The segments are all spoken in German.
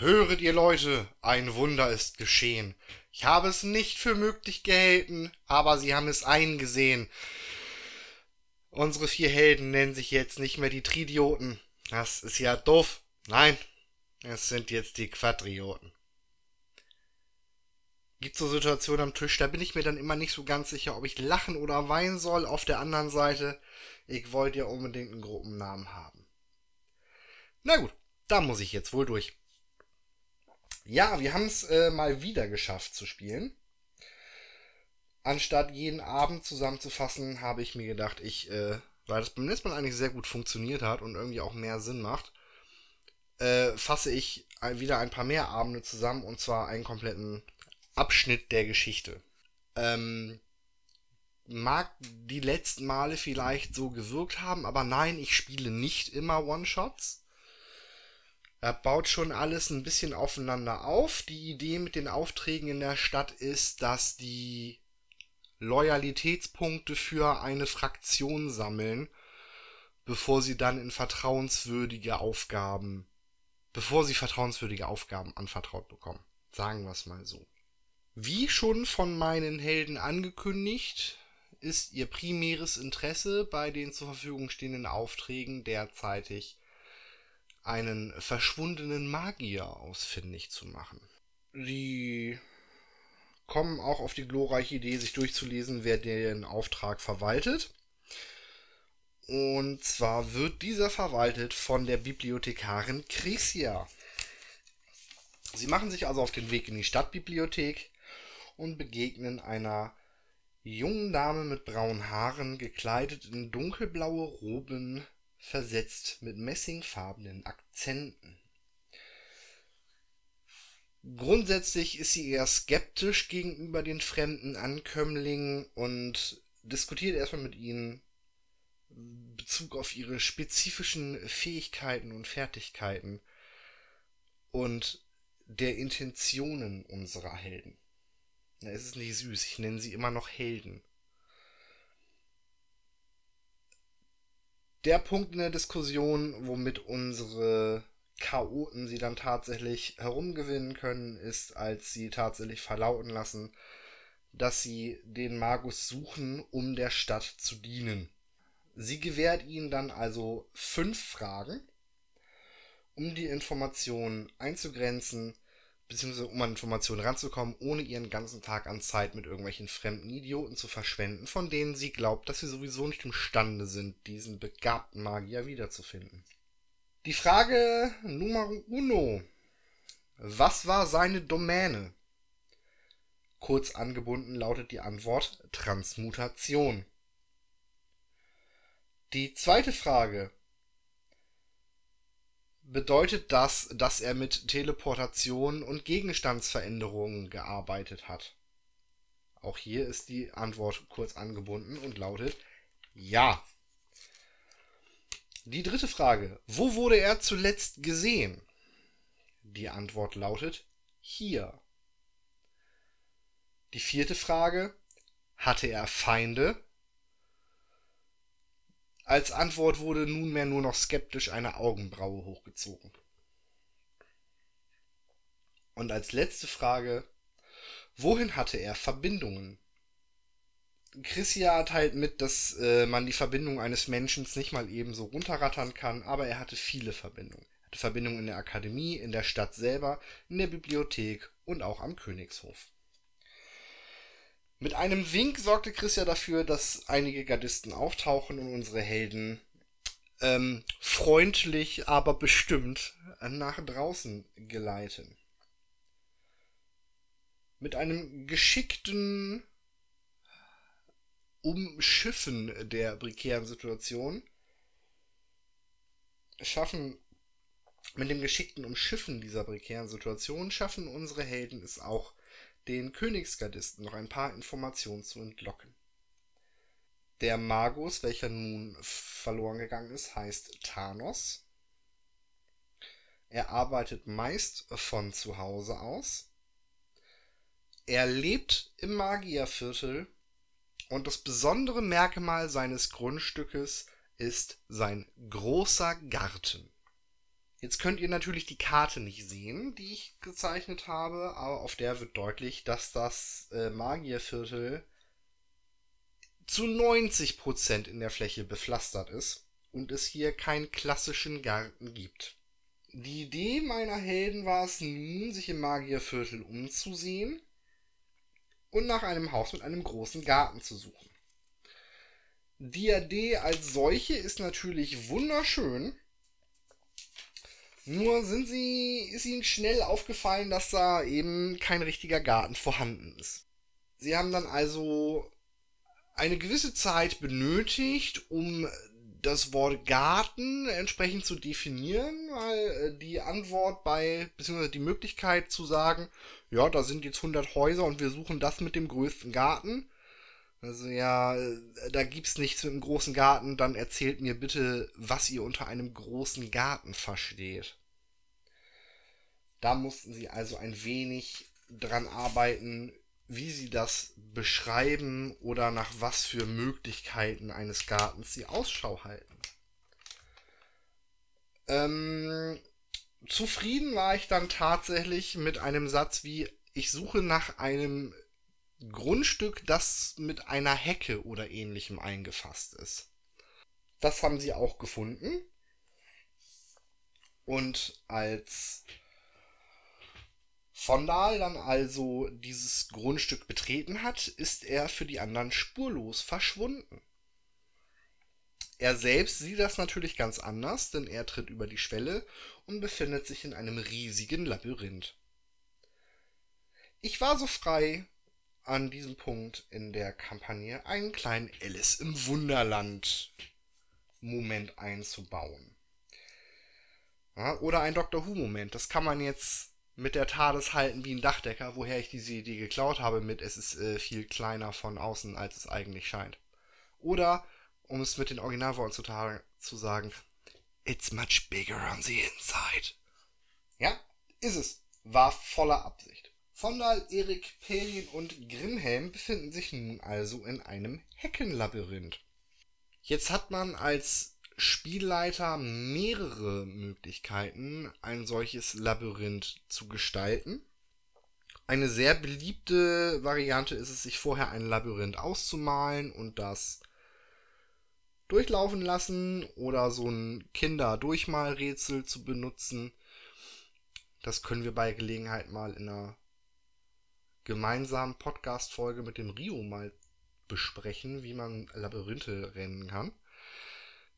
Höret ihr Leute, ein Wunder ist geschehen. Ich habe es nicht für möglich gehalten, aber sie haben es eingesehen. Unsere vier Helden nennen sich jetzt nicht mehr die Tridioten. Das ist ja doof. Nein, es sind jetzt die Quadrioten. Gibt so Situationen am Tisch, da bin ich mir dann immer nicht so ganz sicher, ob ich lachen oder weinen soll. Auf der anderen Seite, ich wollte ja unbedingt einen Gruppennamen haben. Na gut, da muss ich jetzt wohl durch. Ja, wir haben es äh, mal wieder geschafft zu spielen. Anstatt jeden Abend zusammenzufassen, habe ich mir gedacht, ich, äh, weil das beim letzten Mal eigentlich sehr gut funktioniert hat und irgendwie auch mehr Sinn macht, äh, fasse ich wieder ein paar mehr Abende zusammen und zwar einen kompletten Abschnitt der Geschichte. Ähm, mag die letzten Male vielleicht so gewirkt haben, aber nein, ich spiele nicht immer One-Shots. Er baut schon alles ein bisschen aufeinander auf. Die Idee mit den Aufträgen in der Stadt ist, dass die Loyalitätspunkte für eine Fraktion sammeln, bevor sie dann in vertrauenswürdige Aufgaben, bevor sie vertrauenswürdige Aufgaben anvertraut bekommen. Sagen wir es mal so. Wie schon von meinen Helden angekündigt, ist ihr primäres Interesse bei den zur Verfügung stehenden Aufträgen derzeitig einen verschwundenen Magier ausfindig zu machen. Sie kommen auch auf die glorreiche Idee, sich durchzulesen, wer den Auftrag verwaltet. Und zwar wird dieser verwaltet von der Bibliothekarin Crisia. Sie machen sich also auf den Weg in die Stadtbibliothek und begegnen einer jungen Dame mit braunen Haaren, gekleidet in dunkelblaue Roben, versetzt mit messingfarbenen Akzenten. Grundsätzlich ist sie eher skeptisch gegenüber den fremden Ankömmlingen und diskutiert erstmal mit ihnen Bezug auf ihre spezifischen Fähigkeiten und Fertigkeiten und der Intentionen unserer Helden. Es ist nicht süß, ich nenne sie immer noch Helden. Der Punkt in der Diskussion, womit unsere Chaoten sie dann tatsächlich herumgewinnen können, ist, als sie tatsächlich verlauten lassen, dass sie den Magus suchen, um der Stadt zu dienen. Sie gewährt ihnen dann also fünf Fragen, um die Informationen einzugrenzen, beziehungsweise um an Informationen ranzukommen, ohne ihren ganzen Tag an Zeit mit irgendwelchen fremden Idioten zu verschwenden, von denen sie glaubt, dass sie sowieso nicht imstande sind, diesen begabten Magier wiederzufinden. Die Frage Nummer uno. Was war seine Domäne? Kurz angebunden lautet die Antwort Transmutation. Die zweite Frage bedeutet das, dass er mit Teleportation und Gegenstandsveränderungen gearbeitet hat? Auch hier ist die Antwort kurz angebunden und lautet ja. Die dritte Frage. Wo wurde er zuletzt gesehen? Die Antwort lautet hier. Die vierte Frage. Hatte er Feinde? Als Antwort wurde nunmehr nur noch skeptisch eine Augenbraue hochgezogen. Und als letzte Frage, wohin hatte er Verbindungen? Chrissia teilt mit, dass äh, man die Verbindung eines Menschen nicht mal eben so runterrattern kann, aber er hatte viele Verbindungen. Er hatte Verbindungen in der Akademie, in der Stadt selber, in der Bibliothek und auch am Königshof. Mit einem Wink sorgte Chris ja dafür, dass einige Gardisten auftauchen und unsere Helden ähm, freundlich, aber bestimmt nach draußen geleiten. Mit einem geschickten Umschiffen der prekären Situation schaffen mit dem geschickten Umschiffen dieser prekären Situation schaffen unsere Helden es auch den Königsgardisten noch ein paar Informationen zu entlocken. Der Magus, welcher nun verloren gegangen ist, heißt Thanos. Er arbeitet meist von zu Hause aus. Er lebt im Magierviertel und das besondere Merkmal seines Grundstückes ist sein großer Garten. Jetzt könnt ihr natürlich die Karte nicht sehen, die ich gezeichnet habe, aber auf der wird deutlich, dass das äh, Magierviertel zu 90% in der Fläche bepflastert ist und es hier keinen klassischen Garten gibt. Die Idee meiner Helden war es nun, sich im Magierviertel umzusehen und nach einem Haus mit einem großen Garten zu suchen. Diade als solche ist natürlich wunderschön. Nur sind sie, ist ihnen schnell aufgefallen, dass da eben kein richtiger Garten vorhanden ist. Sie haben dann also eine gewisse Zeit benötigt, um das Wort Garten entsprechend zu definieren, weil äh, die Antwort bei, beziehungsweise die Möglichkeit zu sagen, ja, da sind jetzt 100 Häuser und wir suchen das mit dem größten Garten. Also ja, äh, da gibt's nichts mit einem großen Garten, dann erzählt mir bitte, was ihr unter einem großen Garten versteht. Da mussten sie also ein wenig dran arbeiten, wie sie das beschreiben oder nach was für Möglichkeiten eines Gartens sie Ausschau halten. Ähm, zufrieden war ich dann tatsächlich mit einem Satz wie, ich suche nach einem Grundstück, das mit einer Hecke oder ähnlichem eingefasst ist. Das haben sie auch gefunden. Und als Vondal dann also dieses Grundstück betreten hat, ist er für die anderen spurlos verschwunden. Er selbst sieht das natürlich ganz anders, denn er tritt über die Schwelle und befindet sich in einem riesigen Labyrinth. Ich war so frei, an diesem Punkt in der Kampagne einen kleinen Alice im Wunderland Moment einzubauen. Ja, oder ein Doctor Who Moment. Das kann man jetzt mit der TARDIS halten wie ein Dachdecker, woher ich diese Idee geklaut habe mit es ist äh, viel kleiner von außen, als es eigentlich scheint. Oder, um es mit den Originalworten zu, zu sagen, it's much bigger on the inside. Ja, ist es. War voller Absicht. Vondal, Erik, Pelin und Grimhelm befinden sich nun also in einem Heckenlabyrinth. Jetzt hat man als Spielleiter mehrere Möglichkeiten, ein solches Labyrinth zu gestalten. Eine sehr beliebte Variante ist es, sich vorher ein Labyrinth auszumalen und das durchlaufen lassen oder so ein Kinder-Durchmalrätsel zu benutzen. Das können wir bei Gelegenheit mal in einer gemeinsamen Podcast-Folge mit dem Rio mal besprechen, wie man Labyrinthe rennen kann.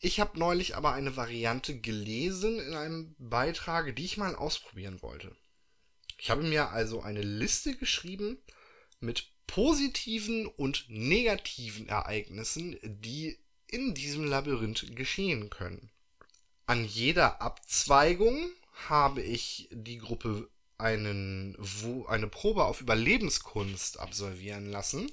Ich habe neulich aber eine Variante gelesen in einem Beitrag, die ich mal ausprobieren wollte. Ich habe mir also eine Liste geschrieben mit positiven und negativen Ereignissen, die in diesem Labyrinth geschehen können. An jeder Abzweigung habe ich die Gruppe einen, eine Probe auf Überlebenskunst absolvieren lassen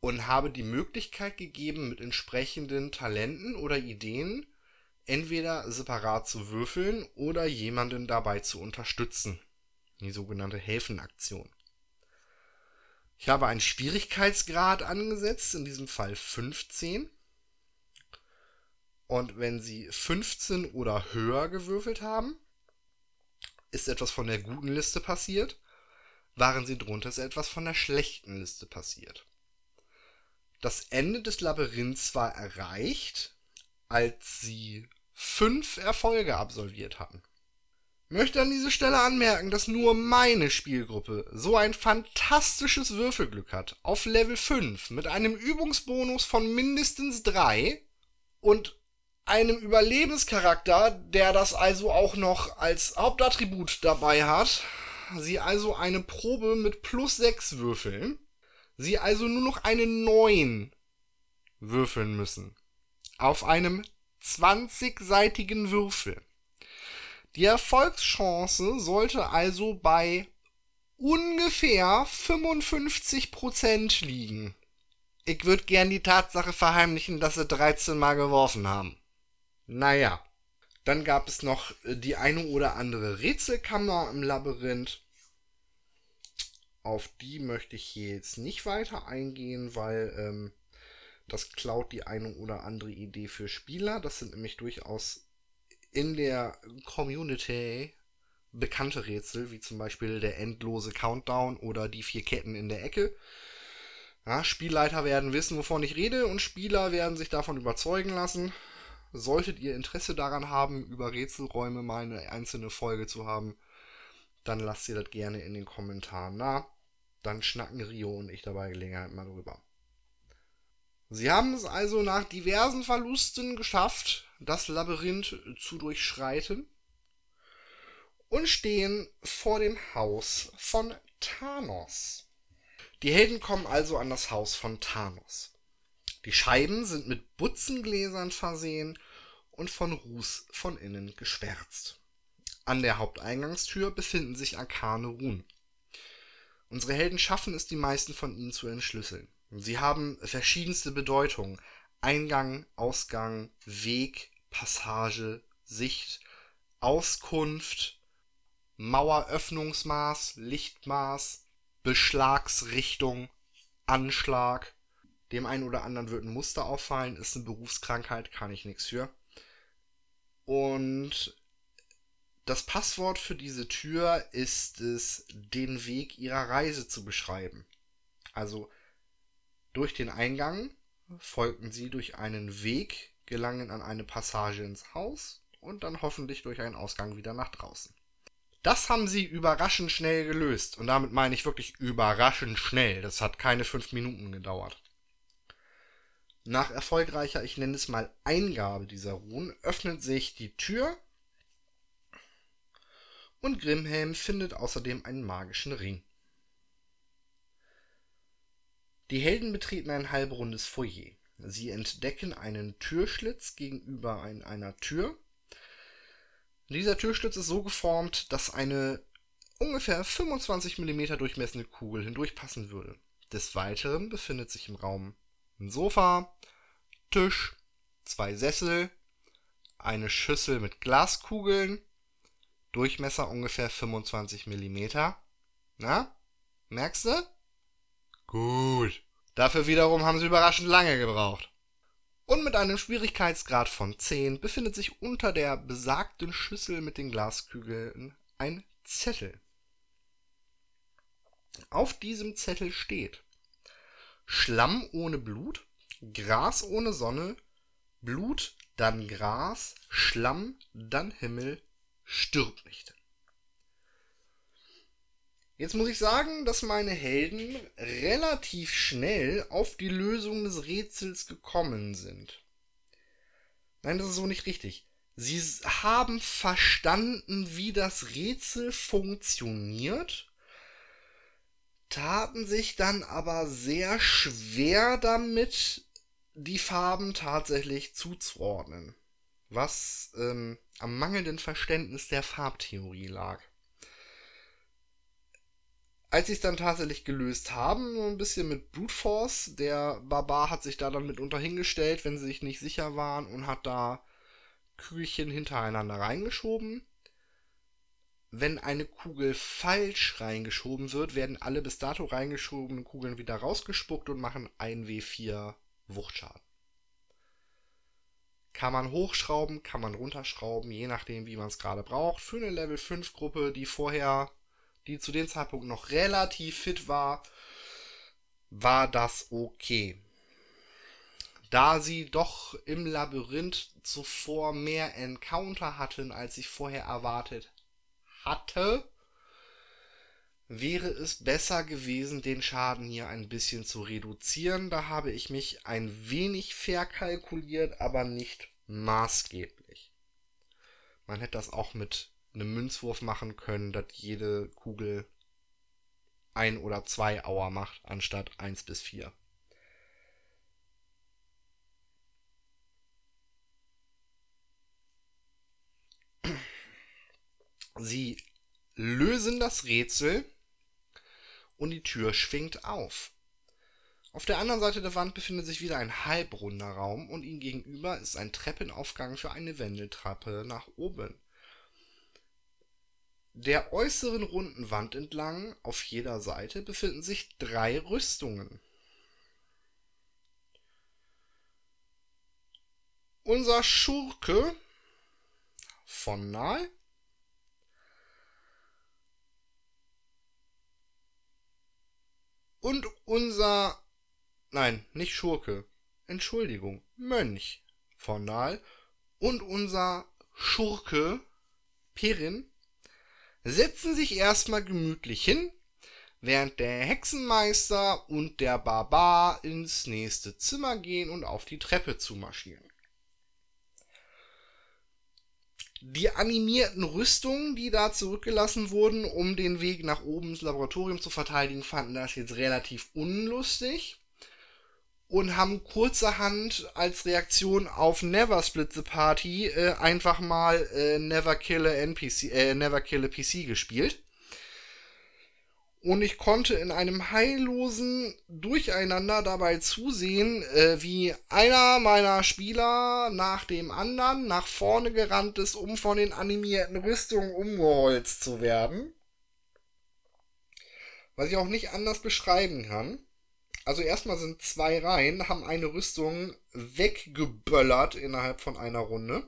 und habe die Möglichkeit gegeben, mit entsprechenden Talenten oder Ideen entweder separat zu würfeln oder jemanden dabei zu unterstützen. Die sogenannte Helfenaktion. Ich habe einen Schwierigkeitsgrad angesetzt, in diesem Fall 15. Und wenn Sie 15 oder höher gewürfelt haben, ist etwas von der guten Liste passiert. Waren Sie drunter, ist etwas von der schlechten Liste passiert. Das Ende des Labyrinths war erreicht, als sie fünf Erfolge absolviert hatten. Möchte an dieser Stelle anmerken, dass nur meine Spielgruppe so ein fantastisches Würfelglück hat. Auf Level 5 mit einem Übungsbonus von mindestens 3 und einem Überlebenscharakter, der das also auch noch als Hauptattribut dabei hat. Sie also eine Probe mit plus 6 würfeln sie also nur noch eine 9 würfeln müssen. Auf einem 20-seitigen Würfel. Die Erfolgschance sollte also bei ungefähr 55% liegen. Ich würde gern die Tatsache verheimlichen, dass sie 13 Mal geworfen haben. Naja. Dann gab es noch die eine oder andere Rätselkammer im Labyrinth. Auf die möchte ich hier jetzt nicht weiter eingehen, weil ähm, das klaut die eine oder andere Idee für Spieler. Das sind nämlich durchaus in der Community bekannte Rätsel, wie zum Beispiel der endlose Countdown oder die vier Ketten in der Ecke. Ja, Spielleiter werden wissen, wovon ich rede, und Spieler werden sich davon überzeugen lassen. Solltet ihr Interesse daran haben, über Rätselräume mal eine einzelne Folge zu haben, dann lasst ihr das gerne in den Kommentaren nach. Dann schnacken Rio und ich dabei Gelegenheit mal drüber. Sie haben es also nach diversen Verlusten geschafft, das Labyrinth zu durchschreiten und stehen vor dem Haus von Thanos. Die Helden kommen also an das Haus von Thanos. Die Scheiben sind mit Butzengläsern versehen und von Ruß von innen geschwärzt. An der Haupteingangstür befinden sich arkane Runen. Unsere Helden schaffen es, die meisten von ihnen zu entschlüsseln. Sie haben verschiedenste Bedeutungen. Eingang, Ausgang, Weg, Passage, Sicht, Auskunft, Maueröffnungsmaß, Lichtmaß, Beschlagsrichtung, Anschlag. Dem einen oder anderen wird ein Muster auffallen, ist eine Berufskrankheit, kann ich nichts für. Und das Passwort für diese Tür ist es, den Weg ihrer Reise zu beschreiben. Also durch den Eingang folgten sie durch einen Weg, gelangen an eine Passage ins Haus und dann hoffentlich durch einen Ausgang wieder nach draußen. Das haben sie überraschend schnell gelöst. Und damit meine ich wirklich überraschend schnell. Das hat keine fünf Minuten gedauert. Nach erfolgreicher, ich nenne es mal Eingabe dieser Runen, öffnet sich die Tür und Grimhelm findet außerdem einen magischen Ring. Die Helden betreten ein halbrundes Foyer. Sie entdecken einen Türschlitz gegenüber einer Tür dieser Türschlitz ist so geformt, dass eine ungefähr 25 mm durchmessende Kugel hindurchpassen würde. Des Weiteren befindet sich im Raum ein Sofa, Tisch, zwei Sessel, eine Schüssel mit Glaskugeln, Durchmesser ungefähr 25 mm. Na, merkst du? Gut. Dafür wiederum haben sie überraschend lange gebraucht und mit einem Schwierigkeitsgrad von 10 befindet sich unter der besagten Schüssel mit den Glaskügeln ein Zettel. Auf diesem Zettel steht Schlamm ohne Blut, Gras ohne Sonne, Blut, dann Gras, Schlamm, dann Himmel, stirb nicht. Jetzt muss ich sagen, dass meine Helden relativ schnell auf die Lösung des Rätsels gekommen sind. Nein, das ist so nicht richtig. Sie haben verstanden, wie das Rätsel funktioniert, taten sich dann aber sehr schwer damit, die Farben tatsächlich zuzuordnen, was ähm, am mangelnden Verständnis der Farbtheorie lag als sie es dann tatsächlich gelöst haben, so ein bisschen mit Brute Force, der Barbar hat sich da dann mitunter hingestellt, wenn sie sich nicht sicher waren und hat da Kügelchen hintereinander reingeschoben. Wenn eine Kugel falsch reingeschoben wird, werden alle bis dato reingeschobenen Kugeln wieder rausgespuckt und machen 1W4 Wuchtschaden. Kann man hochschrauben, kann man runterschrauben, je nachdem, wie man es gerade braucht. Für eine Level 5 Gruppe, die vorher die zu dem Zeitpunkt noch relativ fit war, war das okay. Da sie doch im Labyrinth zuvor mehr Encounter hatten, als ich vorher erwartet hatte, wäre es besser gewesen, den Schaden hier ein bisschen zu reduzieren. Da habe ich mich ein wenig verkalkuliert, aber nicht maßgeblich. Man hätte das auch mit einen Münzwurf machen können, dass jede Kugel ein oder zwei Auer macht, anstatt eins bis vier. Sie lösen das Rätsel und die Tür schwingt auf. Auf der anderen Seite der Wand befindet sich wieder ein halbrunder Raum und ihm gegenüber ist ein Treppenaufgang für eine Wendeltreppe nach oben der äußeren runden Wand entlang auf jeder Seite befinden sich drei Rüstungen. Unser Schurke von Nahl. Und unser, nein, nicht Schurke, Entschuldigung, Mönch von Nahl und unser Schurke Perin setzen sich erstmal gemütlich hin, während der Hexenmeister und der Barbar ins nächste Zimmer gehen und auf die Treppe zu Die animierten Rüstungen, die da zurückgelassen wurden, um den Weg nach oben ins Laboratorium zu verteidigen, fanden das jetzt relativ unlustig und haben kurzerhand als Reaktion auf Never Split the Party äh, einfach mal äh, Never Kill a NPC, äh, Never Kill a PC gespielt. Und ich konnte in einem heillosen Durcheinander dabei zusehen, äh, wie einer meiner Spieler nach dem anderen nach vorne gerannt ist, um von den animierten Rüstungen umgeholzt zu werden. Was ich auch nicht anders beschreiben kann. Also erstmal sind zwei Reihen, haben eine Rüstung weggeböllert innerhalb von einer Runde.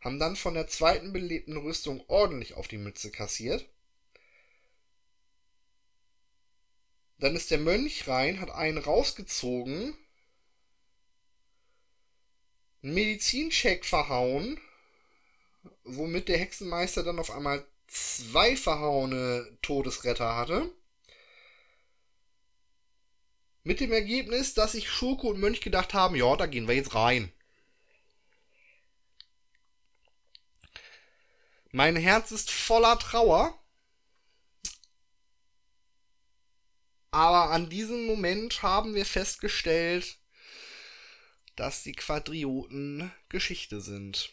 Haben dann von der zweiten belebten Rüstung ordentlich auf die Mütze kassiert Dann ist der Mönch rein, hat einen rausgezogen, einen Medizincheck verhauen, womit der Hexenmeister dann auf einmal zwei verhauene Todesretter hatte. Mit dem Ergebnis, dass sich Schurke und Mönch gedacht haben, ja, da gehen wir jetzt rein. Mein Herz ist voller Trauer. Aber an diesem Moment haben wir festgestellt, dass die Quadrioten Geschichte sind.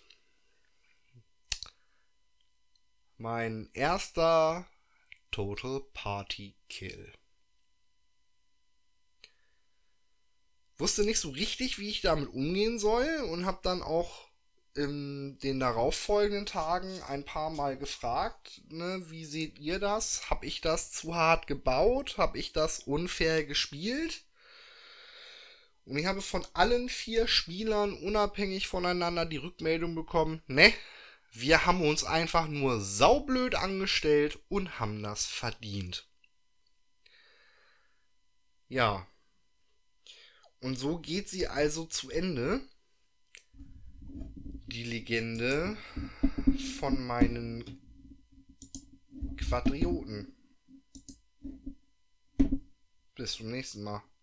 Mein erster Total Party Kill. Wusste nicht so richtig, wie ich damit umgehen soll und habe dann auch in den darauffolgenden Tagen ein paar Mal gefragt, ne, wie seht ihr das? Hab ich das zu hart gebaut? Hab ich das unfair gespielt? Und ich habe von allen vier Spielern unabhängig voneinander die Rückmeldung bekommen, ne, wir haben uns einfach nur saublöd angestellt und haben das verdient. Ja. Und so geht sie also zu Ende die Legende von meinen Quadrioten. Bis zum nächsten Mal.